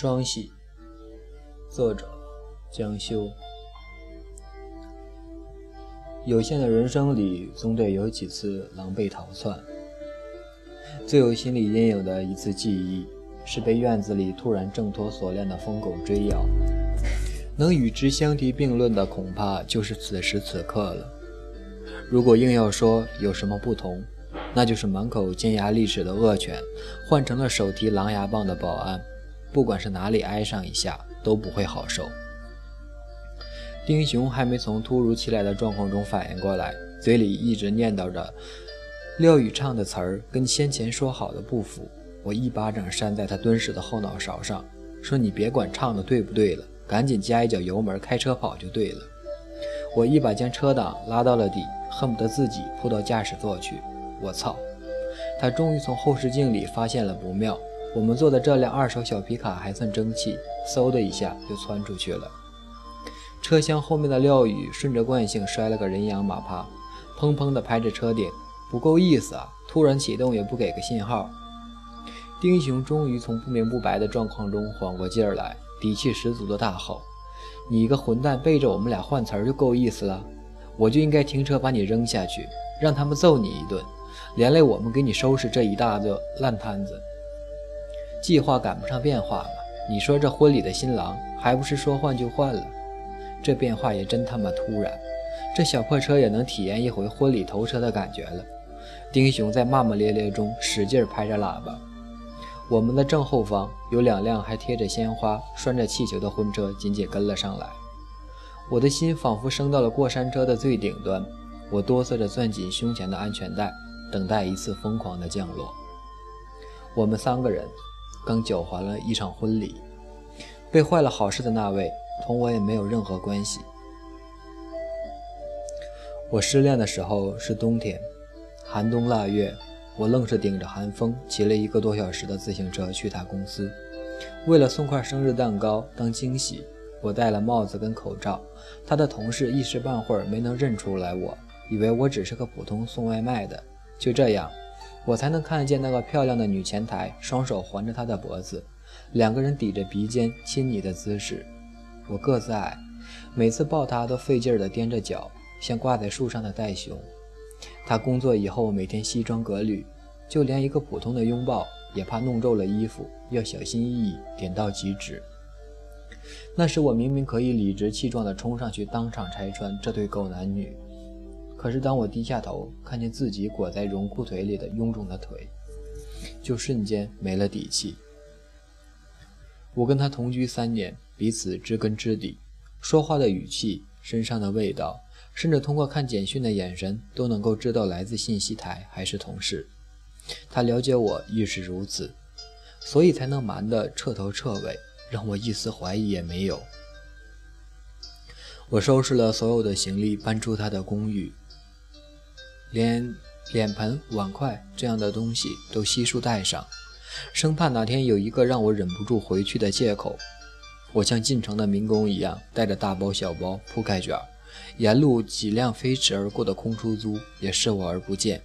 双喜，作者江修。有限的人生里，总得有几次狼狈逃窜。最有心理阴影的一次记忆，是被院子里突然挣脱锁链的疯狗追咬。能与之相提并论的，恐怕就是此时此刻了。如果硬要说有什么不同，那就是满口尖牙利齿的恶犬，换成了手提狼牙棒的保安，不管是哪里挨上一下，都不会好受。丁雄还没从突如其来的状况中反应过来，嘴里一直念叨着廖宇唱的词儿跟先前说好的不符。我一巴掌扇在他敦实的后脑勺上，说：“你别管唱的对不对了，赶紧加一脚油门，开车跑就对了。”我一把将车挡拉到了底，恨不得自己扑到驾驶座去。我操！他终于从后视镜里发现了不妙。我们坐的这辆二手小皮卡还算争气，嗖的一下就窜出去了。车厢后面的廖宇顺着惯性摔了个人仰马趴，砰砰地拍着车顶，不够意思啊！突然启动也不给个信号。丁雄终于从不明不白的状况中缓过劲儿来，底气十足的大吼：“你个混蛋，背着我们俩换词儿就够意思了！我就应该停车把你扔下去，让他们揍你一顿。”连累我们给你收拾这一大个烂摊子，计划赶不上变化嘛？你说这婚礼的新郎还不是说换就换了？这变化也真他妈突然，这小破车也能体验一回婚礼头车的感觉了。丁雄在骂骂咧咧中使劲拍着喇叭，我们的正后方有两辆还贴着鲜花、拴着气球的婚车紧紧跟了上来。我的心仿佛升到了过山车的最顶端，我哆嗦着攥紧胸前的安全带。等待一次疯狂的降落。我们三个人刚搅黄了一场婚礼，被坏了好事的那位同我也没有任何关系。我失恋的时候是冬天，寒冬腊月，我愣是顶着寒风骑了一个多小时的自行车去他公司。为了送块生日蛋糕当惊喜，我戴了帽子跟口罩。他的同事一时半会儿没能认出来我，以为我只是个普通送外卖的。就这样，我才能看见那个漂亮的女前台双手环着他的脖子，两个人抵着鼻尖亲昵的姿势。我个子矮，每次抱她都费劲儿地踮着脚，像挂在树上的袋熊。他工作以后每天西装革履，就连一个普通的拥抱也怕弄皱了衣服，要小心翼翼，点到即止。那时我明明可以理直气壮地冲上去当场拆穿这对狗男女。可是，当我低下头看见自己裹在绒裤腿里的臃肿的腿，就瞬间没了底气。我跟他同居三年，彼此知根知底，说话的语气、身上的味道，甚至通过看简讯的眼神，都能够知道来自信息台还是同事。他了解我亦是如此，所以才能瞒得彻头彻尾，让我一丝怀疑也没有。我收拾了所有的行李，搬出他的公寓。连脸盆、碗筷这样的东西都悉数带上，生怕哪天有一个让我忍不住回去的借口。我像进城的民工一样，带着大包小包、铺盖卷，沿路几辆飞驰而过的空出租也视我而不见。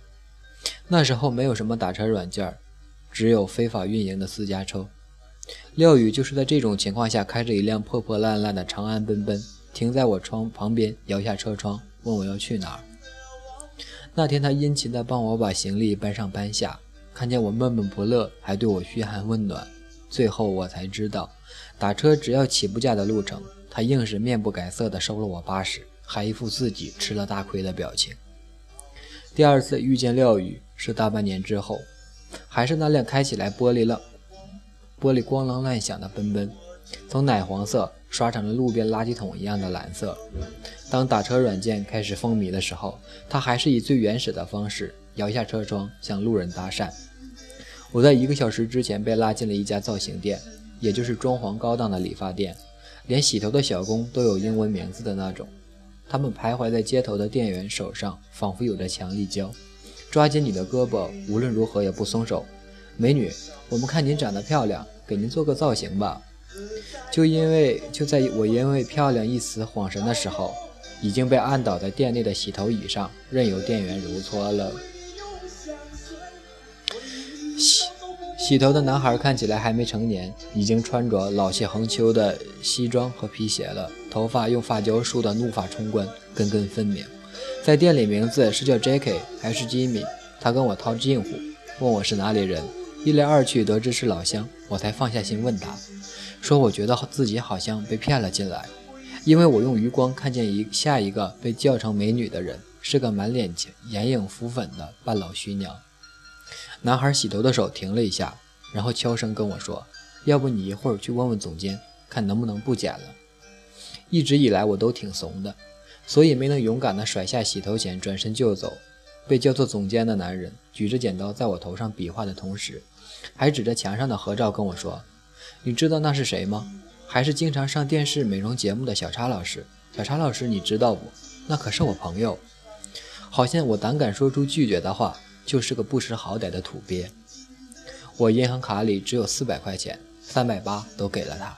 那时候没有什么打车软件，只有非法运营的私家车。廖宇就是在这种情况下，开着一辆破破烂烂的长安奔奔，停在我窗旁边，摇下车窗，问我要去哪儿。那天，他殷勤地帮我把行李搬上搬下，看见我闷闷不乐，还对我嘘寒问暖。最后，我才知道，打车只要起步价的路程，他硬是面不改色地收了我八十，还一副自己吃了大亏的表情。第二次遇见廖宇是大半年之后，还是那辆开起来玻璃了，玻璃咣啷乱响的奔奔，从奶黄色刷成了路边垃圾桶一样的蓝色。当打车软件开始风靡的时候，他还是以最原始的方式摇下车窗向路人搭讪。我在一个小时之前被拉进了一家造型店，也就是装潢高档的理发店，连洗头的小工都有英文名字的那种。他们徘徊在街头的店员手上，仿佛有着强力胶，抓紧你的胳膊，无论如何也不松手。美女，我们看您长得漂亮，给您做个造型吧。就因为就在我因为漂亮一词恍神的时候。已经被按倒在店内的洗头椅上，任由店员揉搓了。洗洗头的男孩看起来还没成年，已经穿着老气横秋的西装和皮鞋了，头发用发胶梳得怒发冲冠，根根分明。在店里，名字是叫 Jackie 还是 Jimmy？他跟我套近乎，问我是哪里人。一来二去，得知是老乡，我才放下心问他，说我觉得自己好像被骗了进来，因为我用余光看见一下一个被叫成美女的人，是个满脸眼影浮粉的半老徐娘。男孩洗头的手停了一下，然后悄声跟我说：“要不你一会儿去问问总监，看能不能不剪了。”一直以来我都挺怂的，所以没能勇敢地甩下洗头钳转身就走。被叫做总监的男人举着剪刀在我头上比划的同时，还指着墙上的合照跟我说：“你知道那是谁吗？还是经常上电视美容节目的小叉老师。小叉老师，你知道不？那可是我朋友。”好像我胆敢说出拒绝的话。就是个不识好歹的土鳖。我银行卡里只有四百块钱，三百八都给了他，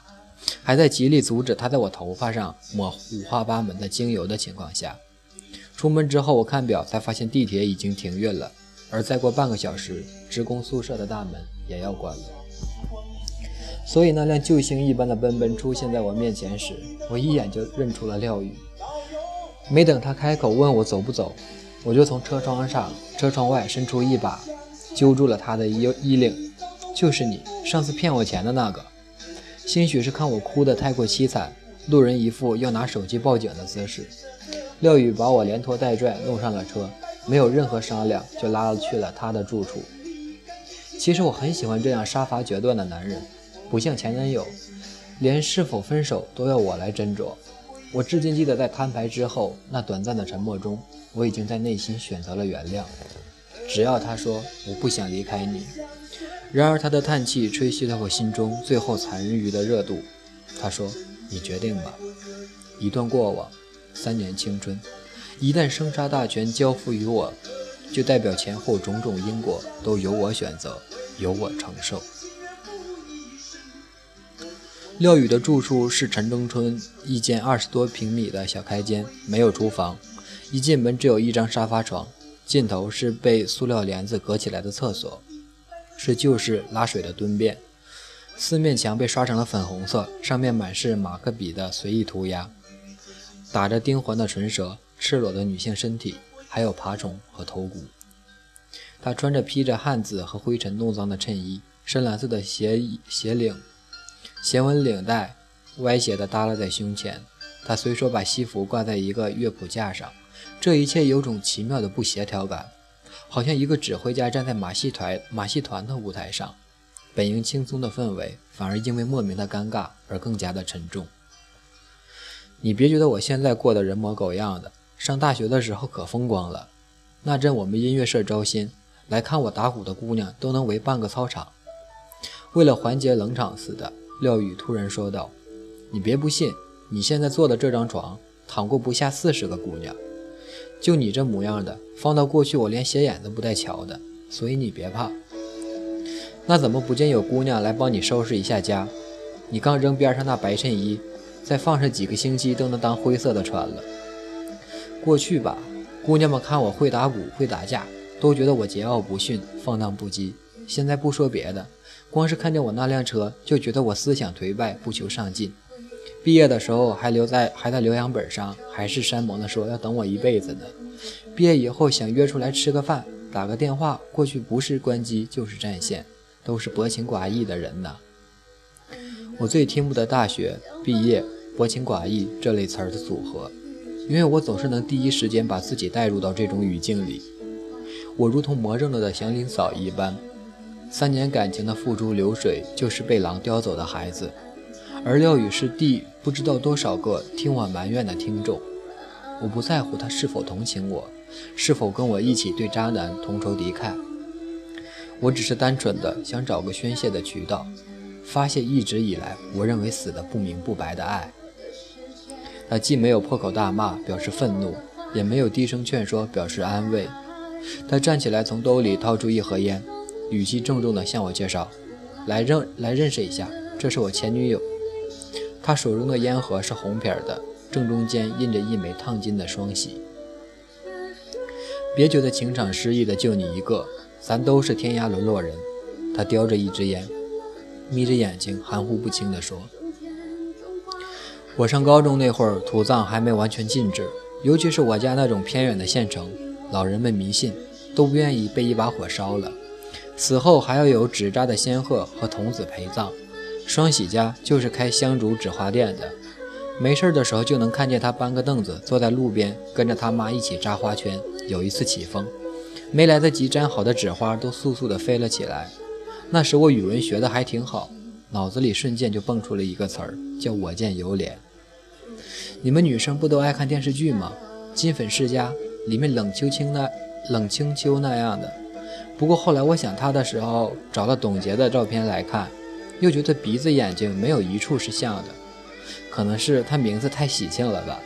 还在极力阻止他在我头发上抹五花八门的精油的情况下，出门之后我看表才发现地铁已经停运了，而再过半个小时，职工宿舍的大门也要关了。所以那辆救星一般的奔奔出现在我面前时，我一眼就认出了廖宇。没等他开口问我走不走。我就从车窗上、车窗外伸出一把，揪住了他的衣衣领，就是你上次骗我钱的那个。兴许是看我哭得太过凄惨，路人一副要拿手机报警的姿势。廖宇把我连拖带拽弄上了车，没有任何商量就拉了去了他的住处。其实我很喜欢这样杀伐决断的男人，不像前男友，连是否分手都要我来斟酌。我至今记得在摊牌之后那短暂的沉默中。我已经在内心选择了原谅，只要他说我不想离开你。然而他的叹气吹熄了我心中最后残余的热度。他说：“你决定吧。”一段过往，三年青春，一旦生杀大权交付于我，就代表前后种种因果都由我选择，由我承受。廖宇的住处是城中村一间二十多平米的小开间，没有厨房。一进门只有一张沙发床，尽头是被塑料帘子隔起来的厕所，是旧式拉水的蹲便。四面墙被刷成了粉红色，上面满是马克笔的随意涂鸦，打着钉环的唇舌，赤裸的女性身体，还有爬虫和头骨。她穿着披着汗渍和灰尘弄脏的衬衣，深蓝色的斜斜领斜纹领带歪斜地耷拉在胸前。他随手把西服挂在一个乐谱架上。这一切有种奇妙的不协调感，好像一个指挥家站在马戏团马戏团的舞台上，本应轻松的氛围，反而因为莫名的尴尬而更加的沉重。你别觉得我现在过得人模狗样的，上大学的时候可风光了。那阵我们音乐社招新，来看我打鼓的姑娘都能围半个操场。为了缓解冷场似的，廖宇突然说道：“你别不信，你现在坐的这张床，躺过不下四十个姑娘。”就你这模样的，放到过去我连斜眼都不带瞧的，所以你别怕。那怎么不见有姑娘来帮你收拾一下家？你刚扔边上那白衬衣，再放上几个星期都能当灰色的穿了。过去吧，姑娘们看我会打鼓会打架，都觉得我桀骜不驯放荡不羁。现在不说别的，光是看见我那辆车，就觉得我思想颓败不求上进。毕业的时候还留在还在留洋本上，还是山盟的说要等我一辈子呢。毕业以后想约出来吃个饭，打个电话过去不是关机就是占线，都是薄情寡义的人呐。我最听不得大学毕业薄情寡义这类词儿的组合，因为我总是能第一时间把自己带入到这种语境里。我如同魔怔了的祥林嫂一般，三年感情的付诸流水，就是被狼叼走的孩子。而廖宇是第不知道多少个听我埋怨的听众，我不在乎他是否同情我，是否跟我一起对渣男同仇敌忾，我只是单纯的想找个宣泄的渠道，发泄一直以来我认为死的不明不白的爱。他既没有破口大骂表示愤怒，也没有低声劝说表示安慰，他站起来从兜里掏出一盒烟，语气郑重地向我介绍：“来认来认识一下，这是我前女友。”他手中的烟盒是红皮的，正中间印着一枚烫金的双喜。别觉得情场失意的就你一个，咱都是天涯沦落人。他叼着一支烟，眯着眼睛，含糊不清地说：“我上高中那会儿，土葬还没完全禁止，尤其是我家那种偏远的县城，老人们迷信，都不愿意被一把火烧了。死后还要有纸扎的仙鹤和童子陪葬。双喜家就是开香烛纸花店的，没事的时候就能看见他搬个凳子坐在路边，跟着他妈一起扎花圈。有一次起风。”没来得及粘好的纸花都簌簌地飞了起来。那时我语文学得还挺好，脑子里瞬间就蹦出了一个词儿，叫我见犹怜。你们女生不都爱看电视剧吗？金粉世家里面冷秋清那冷清秋那样的。不过后来我想他的时候，找了董洁的照片来看，又觉得鼻子眼睛没有一处是像的，可能是他名字太喜庆了吧。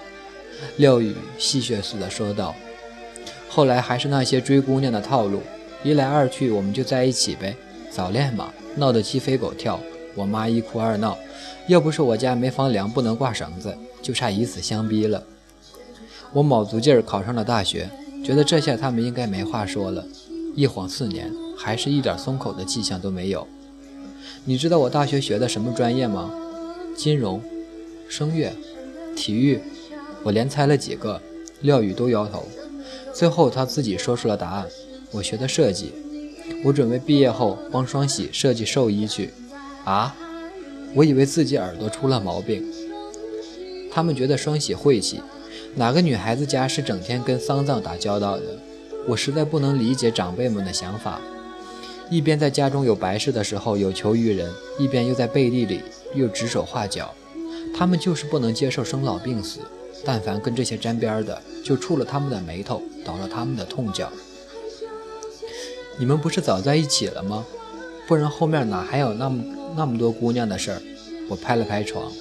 廖宇戏谑似的说道。后来还是那些追姑娘的套路，一来二去我们就在一起呗。早恋嘛，闹得鸡飞狗跳，我妈一哭二闹，要不是我家没房梁不能挂绳子，就差以死相逼了。我卯足劲儿考上了大学，觉得这下他们应该没话说了。一晃四年，还是一点松口的迹象都没有。你知道我大学学的什么专业吗？金融、声乐、体育，我连猜了几个，廖宇都摇头。最后他自己说出了答案：我学的设计，我准备毕业后帮双喜设计寿衣去。啊，我以为自己耳朵出了毛病。他们觉得双喜晦气，哪个女孩子家是整天跟丧葬打交道的？我实在不能理解长辈们的想法，一边在家中有白事的时候有求于人，一边又在背地里又指手画脚。他们就是不能接受生老病死。但凡跟这些沾边的，就触了他们的眉头，倒了他们的痛脚。你们不是早在一起了吗？不然后面哪还有那么那么多姑娘的事儿？我拍了拍床，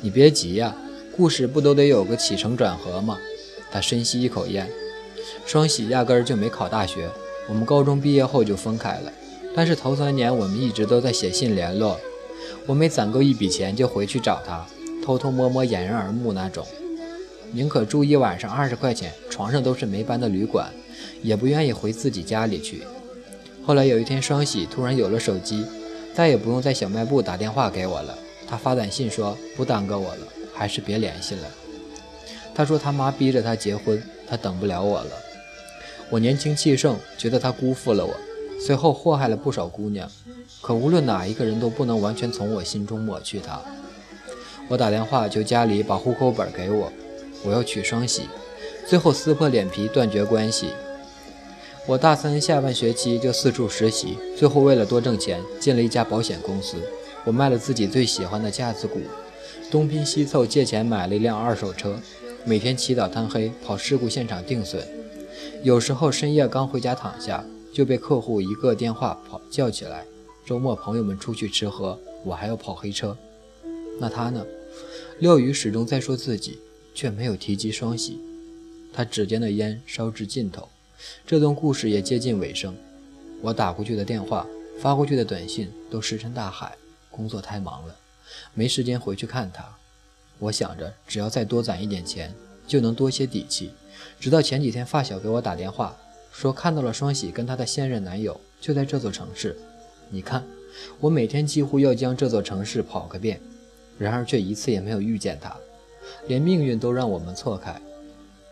你别急呀，故事不都得有个起承转合吗？他深吸一口烟。双喜压根儿就没考大学，我们高中毕业后就分开了。但是头三年我们一直都在写信联络。我每攒够一笔钱就回去找他，偷偷摸摸掩人耳目那种。宁可住一晚上二十块钱，床上都是没搬的旅馆，也不愿意回自己家里去。后来有一天，双喜突然有了手机，再也不用在小卖部打电话给我了。他发短信说不耽搁我了，还是别联系了。他说他妈逼着他结婚，他等不了我了。我年轻气盛，觉得他辜负了我，随后祸害了不少姑娘。可无论哪一个人都不能完全从我心中抹去他。我打电话求家里把户口本给我。我要娶双喜，最后撕破脸皮断绝关系。我大三下半学期就四处实习，最后为了多挣钱，进了一家保险公司。我卖了自己最喜欢的架子鼓，东拼西凑借钱买了一辆二手车，每天起早贪黑跑事故现场定损。有时候深夜刚回家躺下，就被客户一个电话跑叫起来。周末朋友们出去吃喝，我还要跑黑车。那他呢？廖宇始终在说自己。却没有提及双喜，他指尖的烟烧至尽头，这段故事也接近尾声。我打过去的电话，发过去的短信都石沉大海。工作太忙了，没时间回去看他。我想着，只要再多攒一点钱，就能多些底气。直到前几天，发小给我打电话，说看到了双喜跟她的现任男友就在这座城市。你看，我每天几乎要将这座城市跑个遍，然而却一次也没有遇见他。连命运都让我们错开，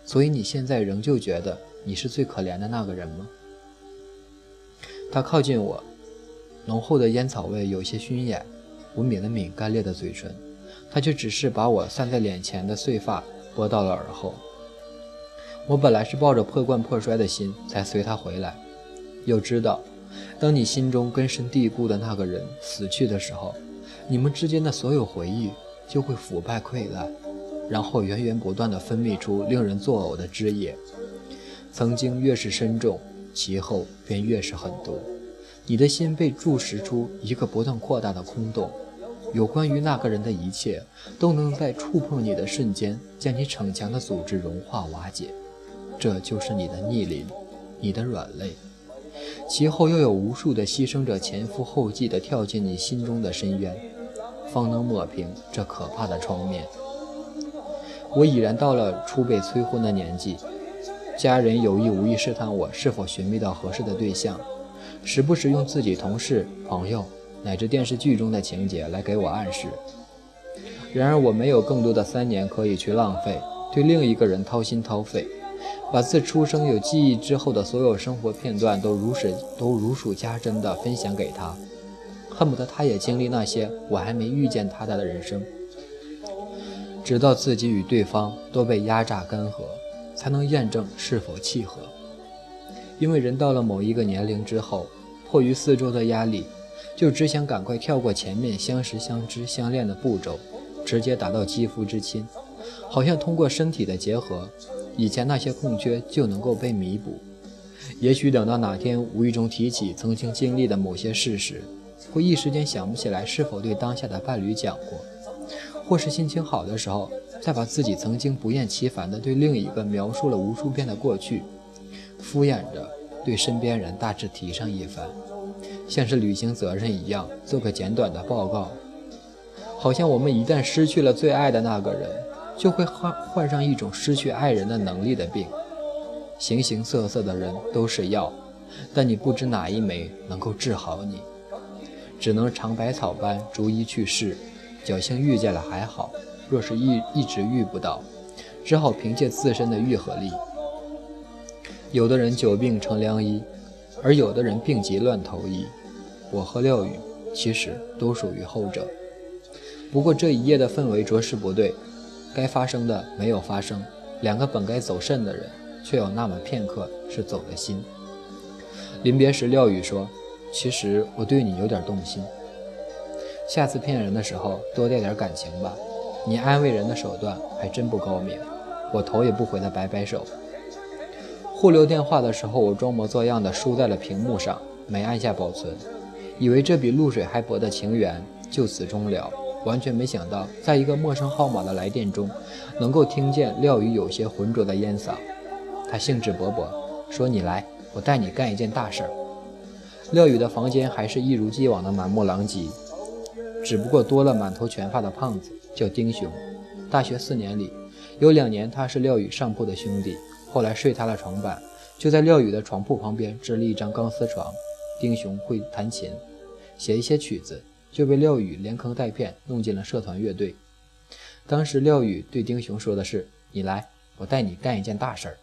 所以你现在仍旧觉得你是最可怜的那个人吗？他靠近我，浓厚的烟草味有些熏眼，我抿了抿干裂的嘴唇，他却只是把我散在脸前的碎发拨到了耳后。我本来是抱着破罐破摔的心才随他回来，又知道，当你心中根深蒂固的那个人死去的时候，你们之间的所有回忆就会腐败溃烂。然后源源不断地分泌出令人作呕的汁液，曾经越是深重，其后便越是狠毒。你的心被注视出一个不断扩大的空洞，有关于那个人的一切，都能在触碰你的瞬间，将你逞强的组织融化瓦解。这就是你的逆鳞，你的软肋。其后又有无数的牺牲者前赴后继地跳进你心中的深渊，方能抹平这可怕的窗面。我已然到了初被催婚的年纪，家人有意无意试探我是否寻觅到合适的对象。时不时用自己同事、朋友乃至电视剧中的情节来给我暗示。然而我没有更多的三年可以去浪费，对另一个人掏心掏肺，把自出生有记忆之后的所有生活片段都如数都如数家珍地分享给他，恨不得他也经历那些我还没遇见他的人生，直到自己与对方都被压榨干涸，才能验证是否契合。因为人到了某一个年龄之后，迫于四周的压力，就只想赶快跳过前面相识、相知、相恋的步骤。直接达到肌肤之亲，好像通过身体的结合，以前那些空缺就能够被弥补。也许等到哪天无意中提起曾经经历的某些事时，会一时间想不起来是否对当下的伴侣讲过，或是心情好的时候，再把自己曾经不厌其烦地对另一个描述了无数遍的过去，敷衍着对身边人大致提上一番，像是履行责任一样，做个简短的报告。好像我们一旦失去了最爱的那个人，就会患患上一种失去爱人的能力的病。形形色色的人都是药，但你不知哪一枚能够治好你，只能尝百草般逐一去试。侥幸遇见了还好，若是一一直遇不到，只好凭借自身的愈合力。有的人久病成良医，而有的人病急乱投医。我和廖宇其实都属于后者。不过这一夜的氛围着实不对，该发生的没有发生，两个本该走肾的人，却有那么片刻是走了心。临别时，廖宇说：“其实我对你有点动心，下次骗人的时候多带点感情吧。你安慰人的手段还真不高明。”我头也不回地摆摆手。互留电话的时候，我装模作样的输在了屏幕上，没按下保存，以为这比露水还薄的情缘就此终了。完全没想到，在一个陌生号码的来电中，能够听见廖宇有些浑浊的烟嗓。他兴致勃勃说：“你来，我带你干一件大事儿。”廖宇的房间还是一如既往的满目狼藉，只不过多了满头全发的胖子，叫丁雄。大学四年里，有两年他是廖宇上铺的兄弟，后来睡他的床板，就在廖宇的床铺旁边支了一张钢丝床。丁雄会弹琴，写一些曲子。就被廖宇连坑带骗弄进了社团乐队。当时廖宇对丁雄说的是：“你来，我带你干一件大事儿。”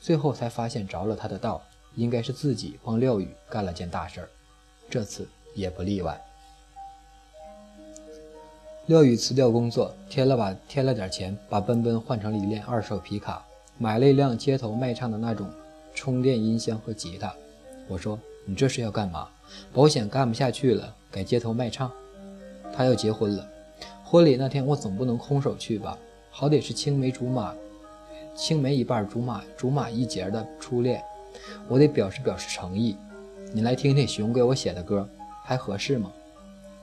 最后才发现着了他的道，应该是自己帮廖宇干了件大事儿。这次也不例外。廖宇辞掉工作，添了把添了点钱，把奔奔换成了一辆二手皮卡，买了一辆街头卖唱的那种充电音箱和吉他。我说：“你这是要干嘛？保险干不下去了。”改街头卖唱，他要结婚了。婚礼那天我总不能空手去吧？好歹是青梅竹马，青梅一半竹马竹马一截的初恋，我得表示表示诚意。你来听听熊给我写的歌，还合适吗？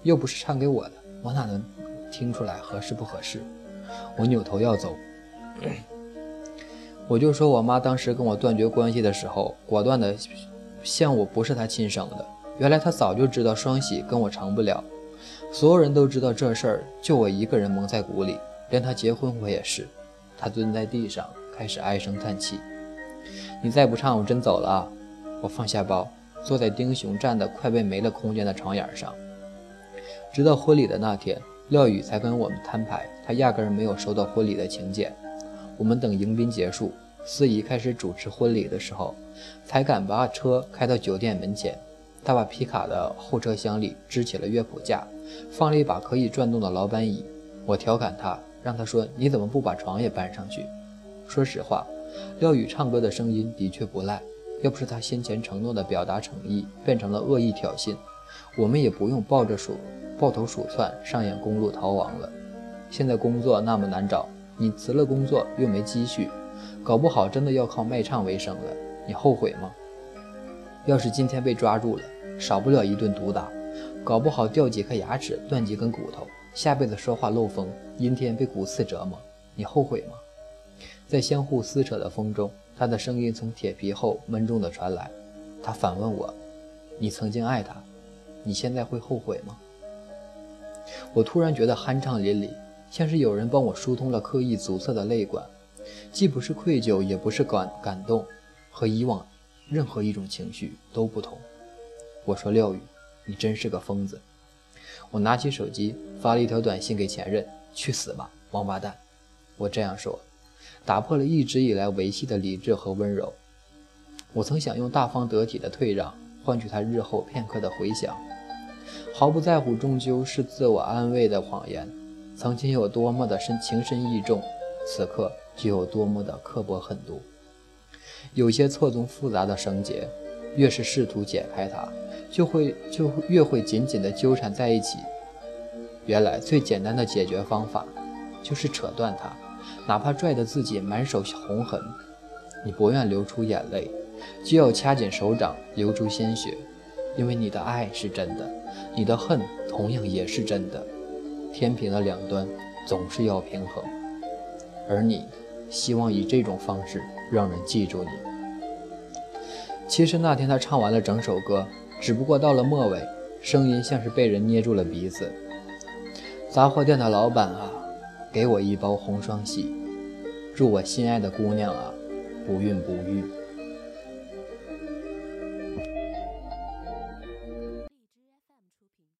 又不是唱给我的，我哪能听出来合适不合适？我扭头要走，我就说我妈当时跟我断绝关系的时候，果断的像我不是他亲生的。原来他早就知道双喜跟我成不了，所有人都知道这事儿，就我一个人蒙在鼓里。连他结婚我也是。他蹲在地上开始唉声叹气。你再不唱，我真走了。我放下包，坐在丁雄站的快被没了空间的床沿上。直到婚礼的那天，廖宇才跟我们摊牌，他压根儿没有收到婚礼的请柬。我们等迎宾结束，司仪开始主持婚礼的时候，才敢把车开到酒店门前。他把皮卡的后车厢里支起了乐谱架，放了一把可以转动的老板椅。我调侃他，让他说：“你怎么不把床也搬上去？”说实话，廖宇唱歌的声音的确不赖。要不是他先前承诺的表达诚意变成了恶意挑衅，我们也不用抱着鼠抱头鼠窜上演公路逃亡了。现在工作那么难找，你辞了工作又没积蓄，搞不好真的要靠卖唱为生了，你后悔吗？要是今天被抓住了，少不了一顿毒打，搞不好掉几颗牙齿，断几根骨头，下辈子说话漏风，阴天被骨刺折磨，你后悔吗？在相互撕扯的风中，他的声音从铁皮后闷重的传来。他反问我：“你曾经爱他，你现在会后悔吗？”我突然觉得酣畅淋漓，像是有人帮我疏通了刻意阻塞的泪管，既不是愧疚，也不是感感动，和以往任何一种情绪都不同。我说廖宇，你真是个疯子。我拿起手机发了一条短信给前任：“去死吧，王八蛋！”我这样说，打破了一直以来维系的理智和温柔。我曾想用大方得体的退让换取他日后片刻的回响，毫不在乎终究是自我安慰的谎言。曾经有多么的深情深意重，此刻就有多么的刻薄狠毒。有些错综复杂的绳结，越是试图解开它，就会就越会紧紧地纠缠在一起。原来最简单的解决方法，就是扯断它，哪怕拽得自己满手红痕，你不愿流出眼泪，就要掐紧手掌，流出鲜血，因为你的爱是真的，你的恨同样也是真的。天平的两端总是要平衡，而你希望以这种方式让人记住你。其实那天他唱完了整首歌，只不过到了末尾，声音像是被人捏住了鼻子。杂货店的老板啊，给我一包红双喜，祝我心爱的姑娘啊，不孕不育。